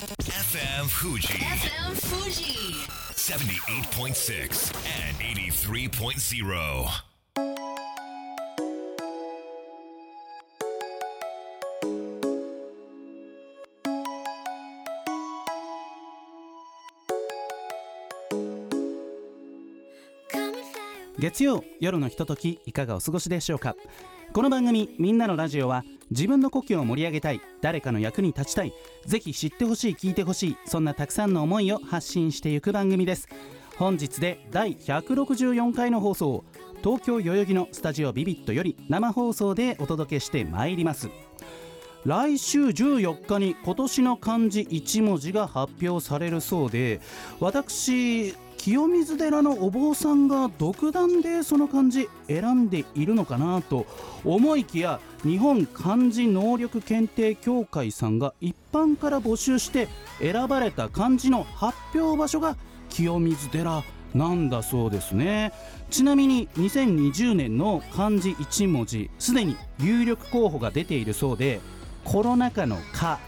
FM Fuji FM Fuji. 78.6 and 83.0. 月曜夜のひとときいかがお過ごしでしょうか？この番組「みんなのラジオは」自分の故郷を盛り上げたい。誰かの役に立ちたい。ぜひ知ってほしい聞いてほしい。そんなたくさんの思いを発信していく番組です。本日で第164回の放送東京代々木のスタジオビビットより生放送でお届けしてまいります。来週14日に今年の漢字1文字が発表されるそうで私清水寺のお坊さんが独断でその漢字選んでいるのかなと思いきや日本漢字能力検定協会さんが一般から募集して選ばれた漢字の発表場所が清水寺なんだそうですね。ちなみに2020年の漢字1文字すでに有力候補が出ているそうでコロナ禍の「か」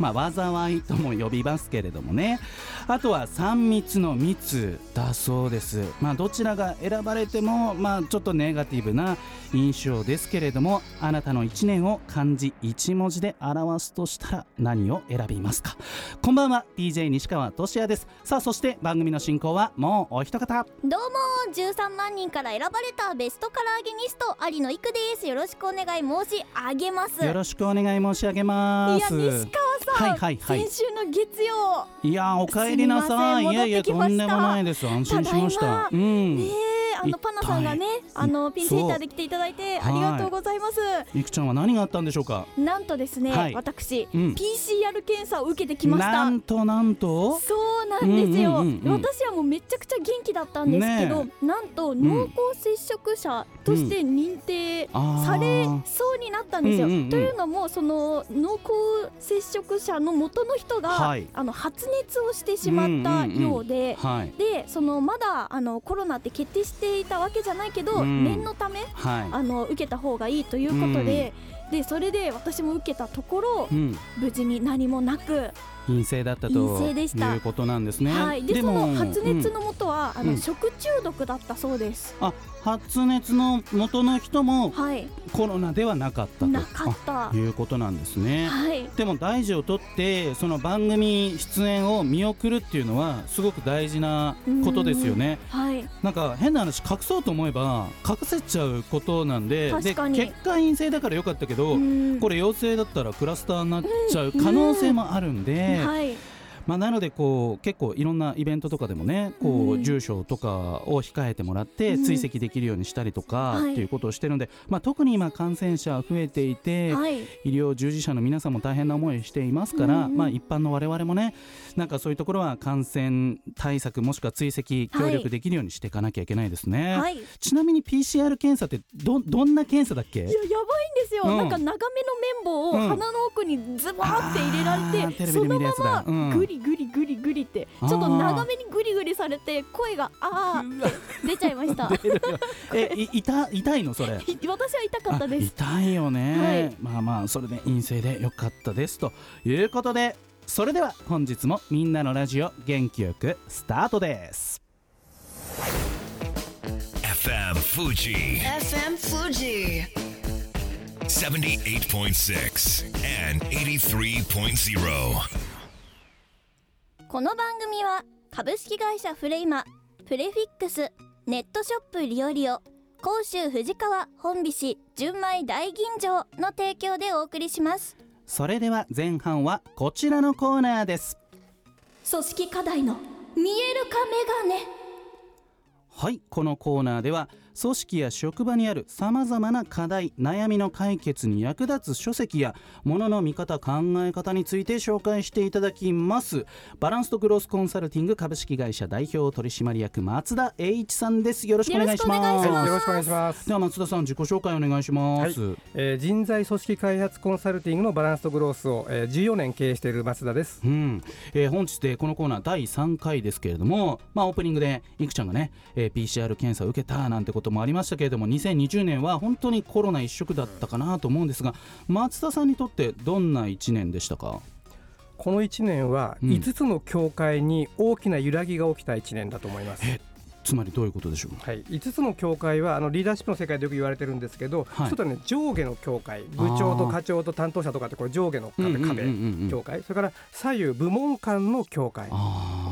まあ、災いとも呼びますけれどもね。あとは3密の密だそうです。まあどちらが選ばれてもまあちょっとネガティブな印象ですけれどもあなたの1年を漢字1文字で表すとしたら何を選びますか。こんばんは DJ 西川俊也です。さあそして番組の進行はもうお一方。どうも13万人から選ばれたベストカラーゲニスト有野育です。よろしくお願い申し上げます。よろしくお願い申し上げます。いや西川さん、はいはいはい。先週の月曜。いやお帰りなさい。いやいやとんでもないです。安心しました。ただいま。うん。ねえあのパナさんがねあのピンセンターで来ていただいてありがとうございます、いくちゃんは何があったんでしょうか？なんとですね、はい。私、うん。PCR 検査を受けてきました。なんとなんと？そうなんですよ、うんうんうんうん。私はもうめちゃくちゃ元気だったんですけど、ねなんと濃厚接触者として認定されそうになったんですよ。うんうんうん。というのもその濃厚接触者の元の人が、はい。あの発熱をしてしまったようで。はい。でそのまだあのコロナって決定していたわけじゃないけど、うん。念のためはあの受けた方がいいということで、でそれで私も受けたところい、うん、無事に何もなく陰性だったということなんですね。はい、でそもの発熱うんの元は、あのうん。食中毒だったそうです。あ発熱の元の人もはい、コロナではなかったと。なかった。あ。いうことなんですね。はい、でも大事を取ってその番組出演を見送るっていうのはすごく大事なことですよね。はい、なんか変な話隠そうと思えば隠せちゃうことなんでで結果陰性だからよかったけど、うん。これ陽性だったらクラスターになっちゃう可能性もあるんで、はい、まあ、なのでこう結構いろんなイベントとかでもねこううん。住所とかを控えてもらってうん。追跡できるようにしたりとかはい。っていうことをしてるので、まあ、特に今感染者増えていて、はい、医療従事者の皆さんも大変な思いをしていますから、うんまあ、一般の我々もねなんかそういうところは感染対策もしくは追跡協力できるようにしていかなきゃいけないですね。はい。ちなみに PCR 検査ってどどんな検査だっけ？やばいんですよ。うん。なんか長めの綿棒をうん鼻の奥にズバーって入れられて、そのテレビで見るやつだ。まうん。まグリグリグリグリって、ちょっと長めにグリグリされて声があーって出ちゃいました。えい痛痛いのそれ？私は痛かったです。痛いよね、はいまあまあそれで陰性でよかったですということでそれでは本日もみんなのラジオ元気よくスタートです FM Fuji FM Fuji. 78.6 and 83.0. この番組は株式会社フレイマプレフィックスネットショップリオリオ甲州藤川本菱純米大吟醸の提供でお送りします。それでは前半はこちらのコーナーです。組織課題の見える化メガネ。はいこのコーナーでは組織や職場にあるさまざまな課題悩みの解決に役立つ書籍やものの見方考え方について紹介していただきます。バランスとグロースコンサルティング株式会社代表取締役松田栄一さんです。よろしくお願いします。よろしくお願いします。では松田さん自己紹介お願いします、えー人材組織開発コンサルティングのバランスとグロースを、えー14年経営している松田です。うん。えー本日でこのコーナー第3回ですけれども、まあ、オープニングでいくちゃんがね、えー PCR 検査を受けたなんてこともありましたけれども2020年は本当にコロナ一色だったかなと思うんですが松田さんにとってどんな1年でしたか？この1年はうん。5つの教会に大きな揺らぎが起きた1年だと思います。えつまりどういうことでしょう？はい、5つの教会はあのリーダーシップの世界でよく言われてるんですけど、はい。ちょっとね上下の教会。部長と課長と担当者とかってこれ上下の壁,、壁教会。それから左右部門間の教会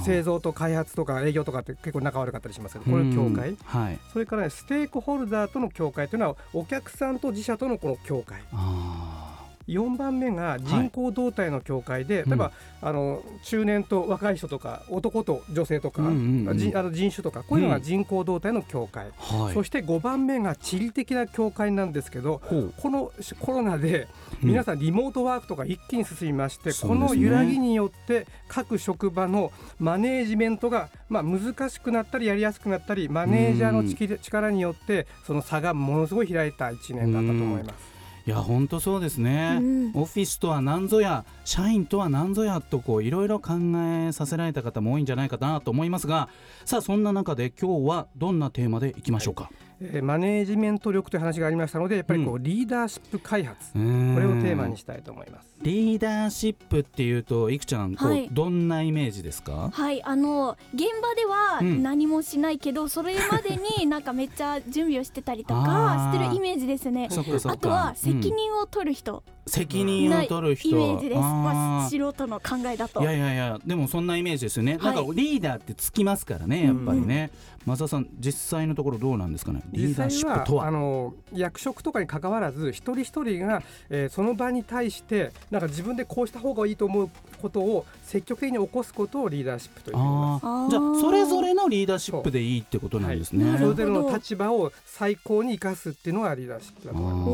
製造と開発とか営業とかって結構仲悪かったりしますけどこれ教会うんはい。それから、ね、ステークホルダーとの教会というのはお客さんと自社とのこの教会あ4番目が人口動態の教会で、うん。例えばあの中年と若い人とか男と女性とか、うんうんうん。じあの人種とかこういうのが人口動態の教会、ーはい。そして5番目が地理的な教会なんですけどほう。このコロナでうん。皆さんリモートワークとか一気に進みまして、そうですね。この揺らぎによって各職場のマネージメントが、まあ、難しくなったりやりやすくなったりマネージャーの力力によってその差がものすごい開いた1年だったと思います。いや本当そうですね、うん。オフィスとは何ぞや社員とは何ぞやとこういろいろ考えさせられた方も多いんじゃないかなと思いますがさあそんな中で今日はどんなテーマでいきましょうか、えーマネージメント力という話がありましたのでやっぱりこう、リーダーシップ開発。ここれをテーマにしたいと思います。リーダーシップっていうといくちゃんこう、はい。どんなイメージですか？はいあの現場ではうん。何もしないけど、それまでに なんかめっちゃ準備をしてたりとかしてるイメージですね。あとは責うん。任を取る人。責任を取る人。イメージです、まあ、素人の考えだと。いやいやいやでもそんなイメージですよね、はい。なんかリーダーってつきますからねやっぱりね、松田さん実際のところどうなんですかね？リーダーシップとは？あの役職とかに関わらず一人一人が、えーその場に対してなんか自分でこうした方がいいと思うことを積極的に起こすことをリーダーシップと言います。じゃあそれぞれのリーダーシップでいいってことなんですね、はい。それぞれの立場を最高に生かすっていうのがリーダーシップだと思いま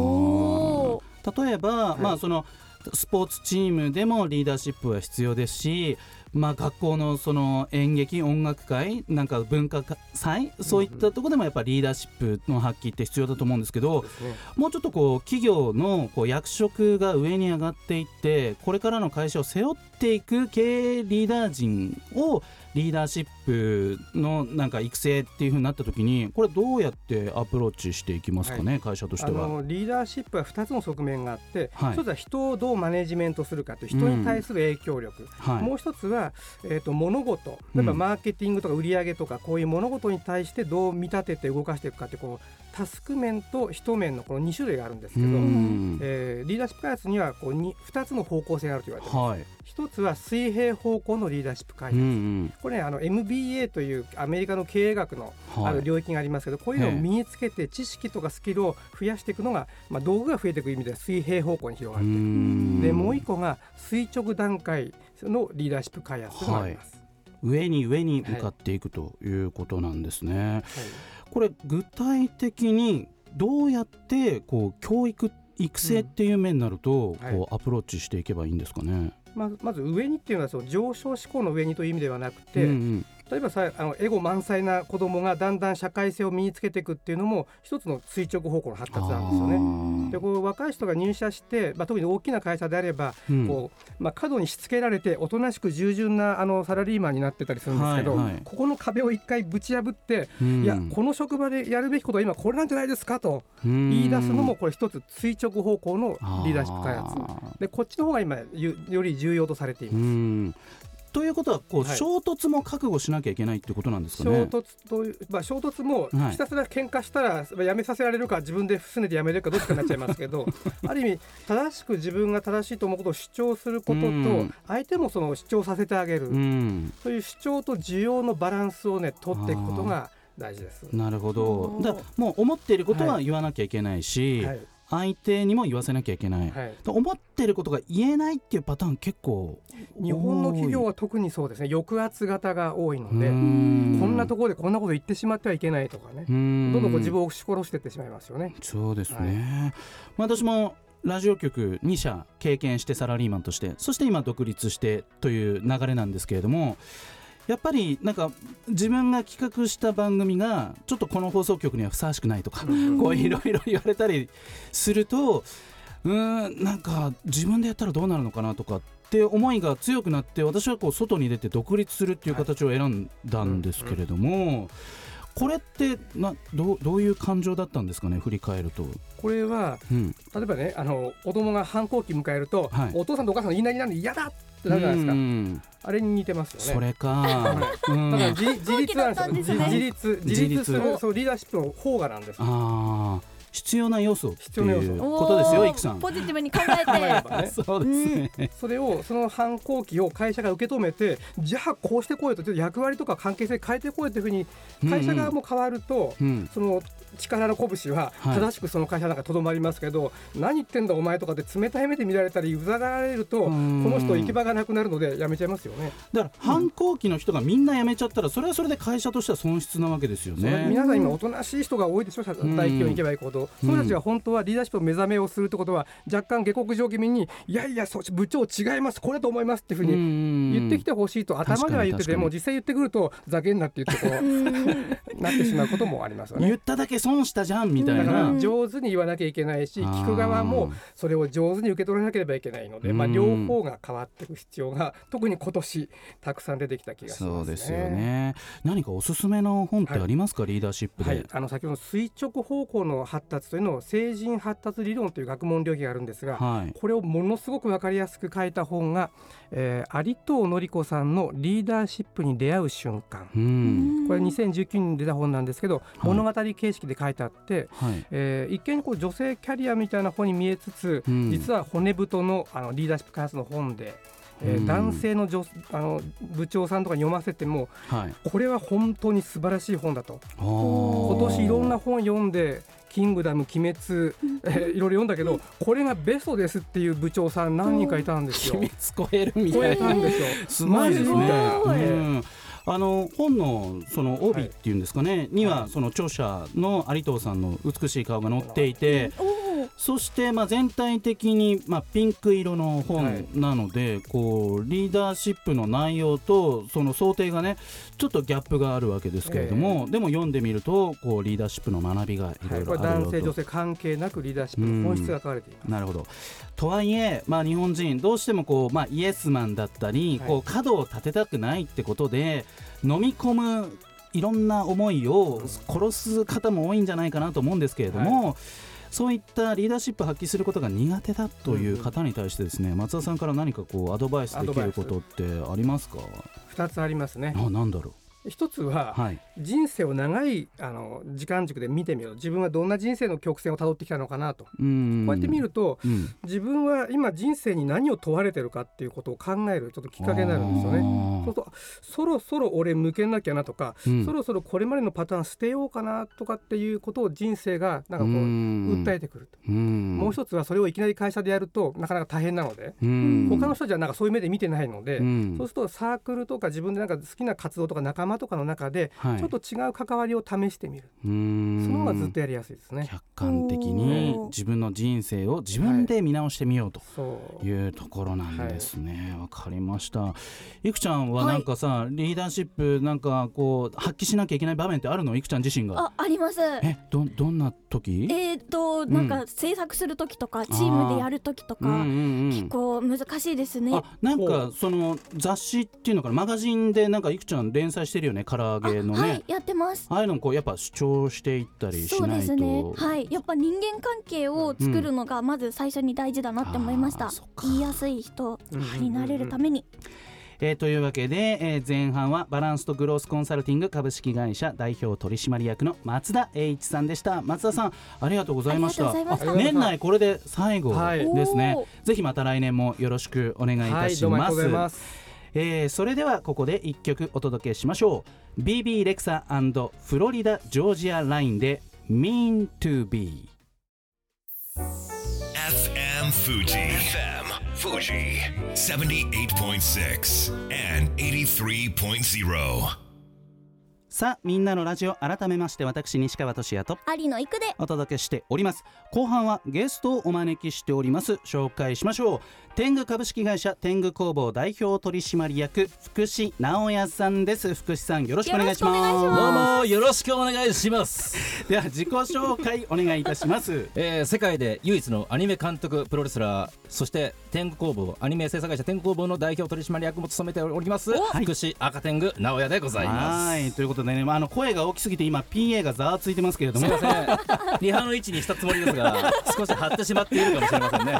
す。お例えば、い。まあそのスポーツチームでもリーダーシップは必要ですし、まあ、学校のその演劇音楽会なんか文化祭そういったところでもやっぱりリーダーシップの発揮って必要だと思うんですけどもうちょっとこう企業のこう役職が上に上がっていってこれからの会社を背負っていく経営リーダー陣をリーダーシップのなんか育成っていう風になった時にこれどうやってアプローチしていきますかね、会社としてあは。のリーダーシップは2つの側面があって、はい。一つは人をどうマネジメントするかという人に対する影響力、はい。もう一つは、えー、と物事。例えばうんマーケティングとか売り上げとかこういう物事に対してどう見立てて動かしていくかってこうタスク面と人面のこの2種類があるんですけど、うん。えーリーダーシップ開発にはこう 2, 2つの方向性があると言われています。はい。一つは水平方向のリーダーシップ開うん発、うん。これねあの MBA というアメリカの経営学のはい。ある領域がありますけど、こういうのをええ。身につけて知識とかスキルを増やしていくのが、まあ、道具が増えていく意味では水平方向に広がっていく。でもう一個が垂直段階のリーダーシップ開発ります。上に上に向かっていくということなんですね。これ具体的にどうやってこう教育育成っていう面になると、はい。こうアプローチしていけばいいんですかね？まずまず上にっていうのはその上昇志向の上にという意味ではなくて、うんうん例えばさあのエゴ満載な子供がだんだん社会性を身につけていくっていうのも一つの垂直方向の発達なんですよね。ねでこう若い人が入社して、まあ、特に大きな会社であれば、うん。こうまあ、過度にしつけられておとなしく従順なあのサラリーマンになってたりするんですけど、はいはい。ここの壁を一回ぶち破って、うん。いやこの職場でやるべきことは今これなんじゃないですかと言言い出すのもこれ一つ垂直方向のリーダーシップ開発。発でこっちの方が今よより重要とされています。うんということはこう、はい。衝突も覚悟しなきゃいけないってことなんですかね。衝突という、まあ、衝突もはい。ひたすら喧嘩したらやめさせられるか自分で拗ねてやめれるかどっちかになっちゃいますけど ある意味正しく自分が正しいと思うことを主張することとうん。相手もその主張させてあげる、うん。そういう主張と需要のバランスをね取っていくことが大事です。なるほど。だもう思っていることははい言わなきゃいけないし、はい相手にも言わせなきゃいけない、はい、と思ってることが言えないっていうパターン結構日本の企業は特にそうですね。抑圧型が多いのでここんんなところでこんなこと言ってしまってはいけないとかね。どんどん自分を押し殺していってしまいますよね。そうですね、まあ私もラジオ局2社経験してサラリーマンとしてそして今独立してという流れなんですけれどもやっぱりなんか自分が企画した番組がちょっとこの放送局にはふさわしくないとか、こういろいろ言われたりするとうーんなんか自分でやったらどうなるのかなとかって思いが強くなって私はこう外に出て独立するっていう形を選んだんですけれども、これってなどうどういう感情だったんですかね？振り返ると、これはうん、例えばねあの子供が反抗期迎えると、はい。お父さんとお母さんの言いなりなんで嫌だってなるじゃないですか、うん。あれに似てますよね。それか、うん。だから自自立なんですよ。自立自立するそうリーダーシップの方がなんですああ必要な要素って必要な要素。いうことですよいくさん。ポジティブに考えて。ば ねそうですね、それをその反抗期を会社が受け止めてじゃあこうしてこいよとちょっと役割とか関係性変えてこいというふうに会社側も変わると、うん。その力の拳ははい。正しくその会社なんかとどまりますけど、何言ってんだお前とかで冷たい目で見られたりうざがられるとこうん。の人行き場がなくなるのでやめちゃいますよね。だから反抗期の人がみんな辞めちゃったらそれはそれで会社としては損失なわけですよね。皆さん今おとなしい人が多いでしょ大企業に行けば行くほど、うん。その人たちが本当はリーダーシップを目覚めをするってことは若干下克上気味にいやいや部長違います。これだと思いますっていうふうに言ってきてほしいと頭では言ってても実際言ってくるとざけんなって言ってこう なってしまうこともありますよね。言。っただけ損したじゃんみたいな。上手に言わなきゃいけないし聞く側もそれを上手に受け取らなければいけないので、まあ、うん両方が変わっていく必要が特に今年たくさん出てきた気がしますね。そうですよね。何かおすすめの本ってありますか、リーダーシップで。はい、あの先ほどの垂直方向の発達というのを成人発達理論という学問領域があるんですが、はい。これをものすごく分かりやすく書いた本が、えー、有藤典子さんの「リーダーシップに出会う瞬間うん。」これ2019年に出た本なんですけど、物語形式で書いてあって、はい。えー一見こう女性キャリアみたいな本に見えつつ、うん実は骨太のあのリーダーシップ開発の本で、えーうん男性の女あの部長さんとかに読ませてもはい。これは本当に素晴らしい本だと今今年いろんな本読んで「キングダム」「鬼滅」えーいろいろ読んだけどこれがベストですっていう部長さん何人かいたんですよ。秘密超えるみ超たいな。えたん。ですよ。すごいですね。うん。あの本のその帯っていうんですかね、にはその著者の有藤さんの美しい顔が載っていて、おーそしてまあ全体的にまあピンク色のはい本なので、こうリーダーシップの内容とその想定がねちょっとギャップがあるわけですけれども、でも読んでみるとこうリーダーシップの学びがいろはい。ろあるよれ男性女と。性関係なくリーダーシップの本質が書かれています。なるほど。とはいえ、まあ、日本人どうしてもこう、まあ、イエスマンだったり、はい。こう角を立てたくないってことで飲み込むいろんな思いを殺す方も多いんじゃないかなと思うんですけれども、そういったリーダーシップ発揮することが苦手だという方に対してですね、松田さんから何かこうアドバイスできることってありますか？二つありますね。あなんだろ一つはうはい。人生を長いあの時間軸で見てみる自分はどんな人生の曲線をたどってきたのかなと。こうやって見るとうん。自分は今人生に何を問われてるかっていうことを考えるちょっときっかけになるんですよね。そうとそろそろ俺向けなきゃなとか、うん。そろそろこれまでのパターン捨てようかなとかっていうことを人生がなんかこう訴えてくると、うん。もう一つはそれをいきなり会社でやるとなかなか大変なので、うん。他の人じゃなんかそういう目で見てないので、うん。そうするとサークルとか自分でなんか好きな活動とか仲間とかの中ではい。ちょっと違う関わりを試してみる、うん。その方がずっとやりやすいですね。客観的に自分の人生を自分で見直してみようというところなんですね。わ、かりました。いくちゃんはなんかさ、リーダーシップなんかこう発揮しなきゃいけない場面ってあるの？いくちゃん自身が。ああります。え、どどんな時？えー、となんか制作する時とか、チームでやる時とか、うんうんうん。結構難しいですね。あなんほかその雑誌っていうのかな？マガジンでなんかいくちゃん連載してるよね唐揚げのね。あはいやってます。ああいうのこうやっぱ主張していったりしそうないと。ですね。はい。やっぱ人間関係を作るのがまず最初に大事だなって思いました、あーそっか。言いやすい人うんうんうんうん。になれるために、えーというわけで、えー前半はバランスとグロースコンサルティング株式会社代表取締役の松田栄一さんでした。松田さんありがとうございました。年内これで最後はいですね、おぜひまた来年もよろしくお願いいはいたしどうもありがとうごます,、ざいます。えーそれではここで1曲お届けしましょう BB レクサフロリダジョージアラインで Mean to be FM Fuji. FM Fuji. 78.6 and 83.0. さあみんなのラジオ改めまして私西川俊也と有野育で。お届けしております。後半はゲストをお招きしております。紹介しましょう。天狗株式会社天狗工房代表取締役福士直也さんです。福士さんよろしくお願いします。よろしくお願いしどうもよろしくお願いします、では自己紹介お願いいたします。えー世界で唯一のアニメ監督プロレスラーそして天狗工房アニメ制作会社天狗工房の代表取締役も務めております福士赤天狗直哉でございます。はいということでね、まあ、あの声が大きすぎて今 PA がざわついてますけれども。すみませんリハの位置にしたつもりですが少し張ってしまっているかもしれませんね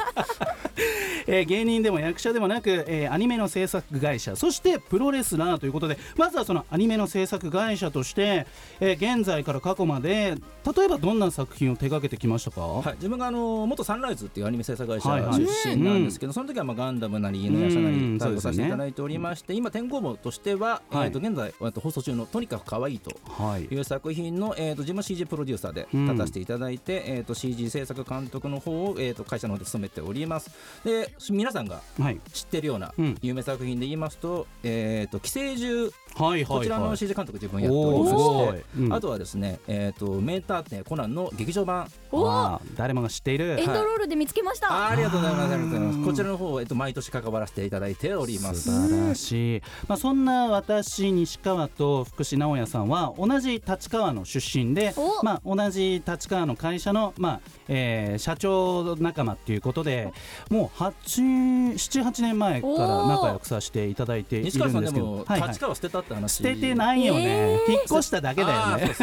えー芸人でも役者でもなく、えーアニメの制作会社そしてプロレスラーということでまずはそのアニメの制作会社として、えー現在から過去まで例えばどんな作品を手掛けてきましたか、はい、自分があの元サンライズっていうアニメ制作会社はいはい。出身なんですけど、その時はまあガンダムなり犬やしゃなうん。りさせていただいておりまして、今天候簿としては、はい。えー、と現在えーと放送中の「とにかく可愛いとはい。いう作品の、えー、と自分は CG プロデューサーでうん。立たせていただいて、えー、と CG 制作監督の方を、えー、と会社の方で務めておりますで皆さんがはい。知ってるようなうん。有名作品で言いますと「えー、と寄生獣」はいはいこちらのはい CG 監督自分やっておりまして、うん。あとはですね、えー、と名探偵コナンの劇場版。おおあー。誰もが知っている。エンドロールで見つけました、あーありがとうございます。ありがとうございます。こちらの方、えっと、毎年関わらせていただいております。素晴らしい、まあ、そんな私西川と福士直哉さんは同じ立川の出身でお、まあ、同じ立川の会社の、まあえー社長仲間っていうことでもう78年前から仲良くさせていただいているんですけ西川さんでども、はいはい。立川捨てたって話。捨ててないよね、引っ越しただけだよね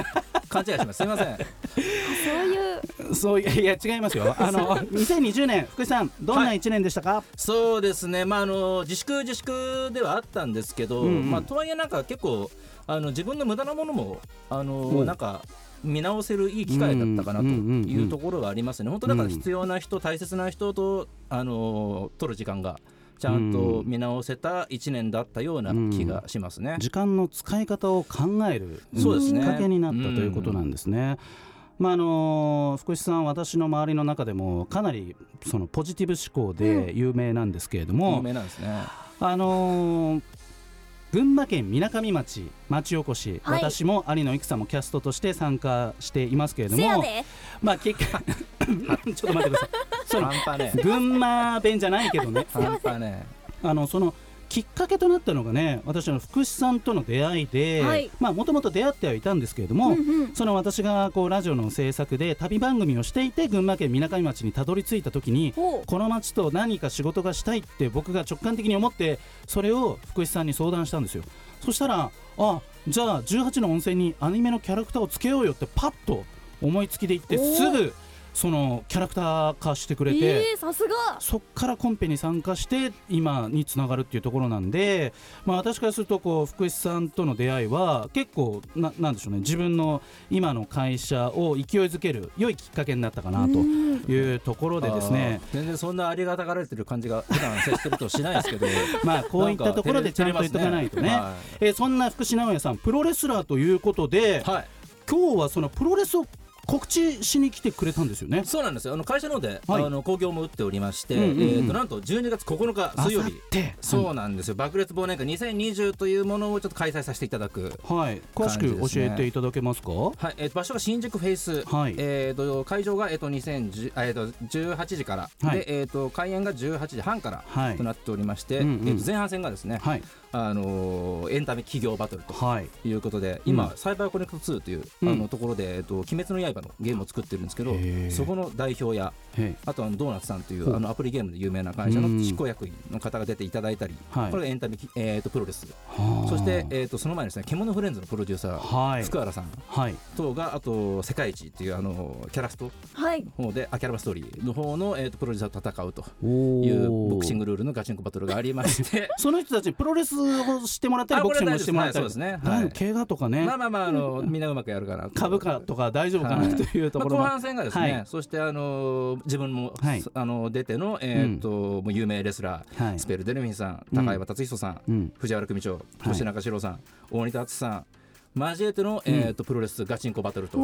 勘違いします。すみません。そういうそういやいや違いますよ あの2020年福士さんどんな1年でしたか、そうですね。まあ、あの、自粛自粛ではあったんですけど、うんうんまあ、とはいえ、なんか、結構。あの、自分の無駄なものも、あおの、なんか。見直せるいい機会だったかなとうんうんうんうんいうところはありますね。本当だからうん必要な人、大切な人と、あの、取る時間が。ちゃんと見直せた1年だったような気がしますね。時間の使い方を考えるそうですねきっかけになったということなんですね。まああの福士さん私の周りの中でもかなりそのポジティブ思考で有名なんですけれども、有名なんですね。あのー群馬県みなかみ町町おこし、はい私も有野育さんもキャストとして参加していますけれどもせやでまあ結果 ちょっと待ってください。その半端ね。群馬弁じゃないけどね。半端ね。あのそのきっかけとなったのがね私の福士さんとの出会いで、はい。まあもともと出会ってはいたんですけれども、うんうん。その私がこうラジオの制作で旅番組をしていて群馬県みなかみ町にたどり着いた時にこの町と何か仕事がしたいって僕が直感的に思ってそれを福士さんに相談したんですよ。そしたらあじゃあ18の温泉にアニメのキャラクターをつけようよってパッと思いつきで言ってすぐそのキャラクター化してくれて、えー、さすが。そっからコンペに参加して今につながるっていうところなんで、まあ、私からするとこう福士さんとの出会いは結構ななんでしょうね自分の今の会社を勢いづける良いきっかけになったかなというところでですね。全然そんなありがたがられてる感じが普段接してるとしないですけど。まあこういったところでちゃんと言っとかないとね。はえーそんな福士直哉さんプロレスラーということでい、はい。今日はそのプロレスを告知しに来てくれたんですよね？そうなんですよ。あの会社の方で、はい。あの興行も打っておりまして、うんうんうん。えー、となんと12月9日水曜日。そうなんですよ。爆裂忘年会2020というものをちょっと開催させていただくはい、詳しく教えていただけますか？はい、えーと場所が新宿フェイス、はい。えー、と会場が、えー、と2010あえー、と18時から、はい。でえー、と開演が18時半からはい。となっておりまして、うんうん。えー、と前半戦がですね、はい、あのーエンタメ企業バトルとはい、いうことで今、うん。サイバーコネクト2という、うん。あのところで、えっと、鬼滅の刃のゲームを作ってるんですけどそこの代表やへあとはドーナツさんといほう。うあのアプリゲームで有名な会社のうん。執行役員の方が出ていただいたり、はい。これがエンタメ、えー、とプロレス。はあ。そして、えー、とその前にですね獣フレンズのプロデューサー、はい。福原さん。はい、等があと世界一っていうあのキャラスト。はい。の方であキャラバストーリーの方の、えー、とプロデューサーと戦うとおいうボクシング。グルールのガチンコバトルがありまして。その人たちにプロレスをしてもらったりあボクシングをしてもらったり、はいそうですね。はい。怪我とかね、まあまあまああのみんなうまくやるかなと株価とか大丈夫かな、はいというところも、まあ、後半戦がですね、はい。そしてあの自分も、はい。あの出ての、えーっともう有名レスラー、はい。スペルデルフィンさんうん高山達人さん、うん、藤原組長はい。吉中史郎さん、大仁田敦さん交えての、えーっとプロレスガチンコバトルと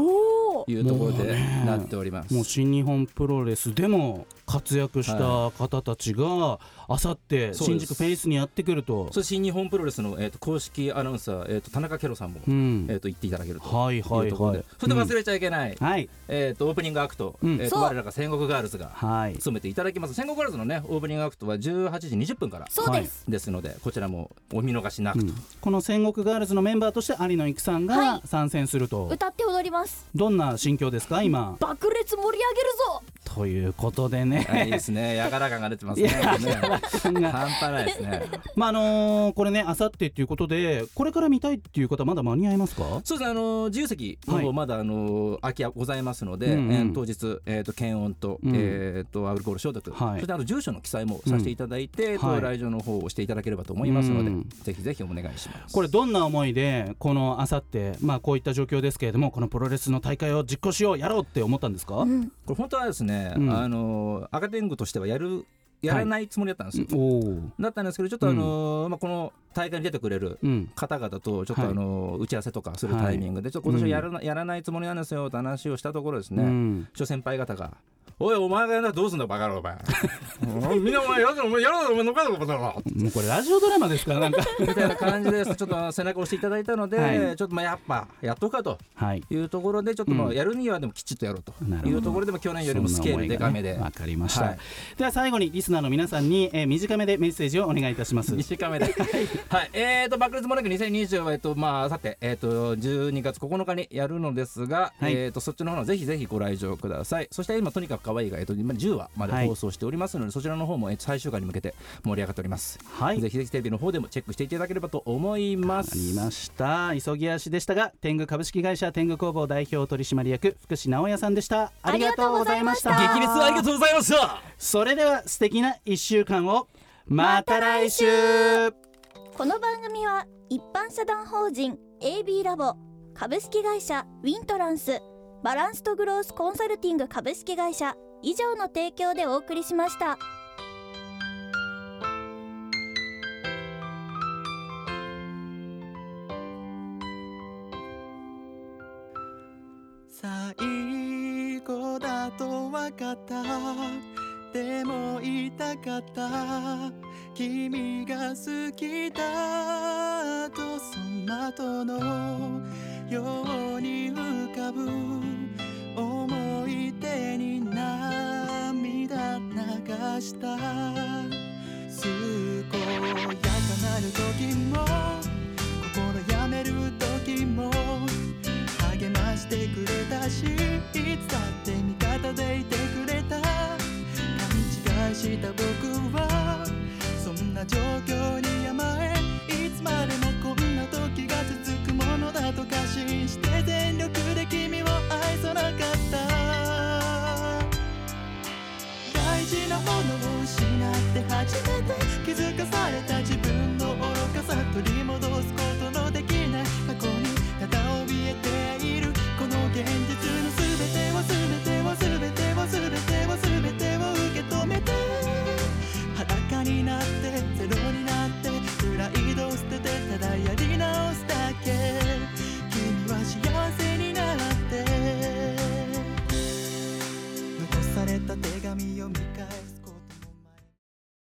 おおいうところでなっております。もう新日本プロレスでも活躍した方たちがあさって新宿フェイスにやってくると、そ新日本プロレスの、えーっと公式アナウンサー、えーっと田中ケロさんも、うん。えーっと言っていただけると。はいはいい。うところで、はい、それで忘れちゃいけない、はい。えーっとオープニングアクト、うん。えーっと我らが戦国ガールズがはい。務めていただきます。戦国ガールズのねオープニングアクトは18時20分からそうです、ですのでこちらもお見逃しなくと、うん。この戦国ガールズのメンバーとして有野育さんがはい。参戦すると、歌って踊ります。どんな心境ですか？今。爆裂盛り上げるぞ！ということでね、はいいいですね。やがら感が出てますね。半端ないですね。まああのーこれねあさってっていうことでこれから見たいっていう方まだ間に合いますか？そうですね。あの自由席のはい。方まだあの空き家ございますので、うんうん。えー当日えっ、と検温と、うん。えっ、とアルコール消毒、はい。そしてあの住所の記載もさせていただいて、うん来場の方をしていただければと思いますので、うん。ぜひぜひお願いします。これどんな思いでこのあさってまあこういった状況ですけれどもこのプロレスの大会を実行しようやろうって思ったんですか、うん。これ本当はですね、うん。あの赤天狗としてはやるやらないつもりだったんですよ。おおだったんですけどちょっとあの、まあこの大会に出てくれるうん。方々とちょっとはい。あの、打ち合わせとかするタイミングで、ちょっと今年はやらな,、やらないつもりなんですよって話をしたところですね、うん。諸先輩方が「おいお前がやんだらどうすんだバカ野郎お前。みんなお前やるぞお前やるぞお前のかだろバカ野郎。もうこれラジオドラマですからなんか。みたいな感じです。ちょっと背中を押していただいたので、はい。ちょっとまあやっぱやっとくかと。はい。いうところでちょっとまうん。あやるにはでもきちっとやろうと。いうところでも去年よりもスケールでかめで、わ、かりました、はい。では最後にリスナーの皆さんに、えー短めでメッセージをお願いいたします。1週間目で。はい、えーと、爆裂モナク2020は、えっと、まあ、さて、えっと、12月9日にやるのですが、はい。えっと、そっちの方のぜひぜひご来場ください。そして、今、とにかく可愛いが、えっと、今10話まではい。放送しておりますので、そちらの方も、えっと、最終回に向けて盛り上がっております。はい。ぜひぜひテレビの方でもチェックしていただければと思います。ありました。急ぎ足でしたが天狗株式会社天狗工房代表取締役福士直也さんでした。ありがとうございました。ありがとうございました。激烈ありがとうございました。それでは素敵な1週間を。また来週。この番組は一般社団法人 AB ラボ株式会社ウィントランスバランスとグロースコンサルティング株式会社。以上の提供でお送りしました。最後だと分かった。でも言いたかった。君が好きだとその後のように浮かぶ。に涙流した。健やかなる時も心やめる時も励ましてくれたしいつだって味方でいてくれた。勘違いした僕はそんな状況に気づかされた自分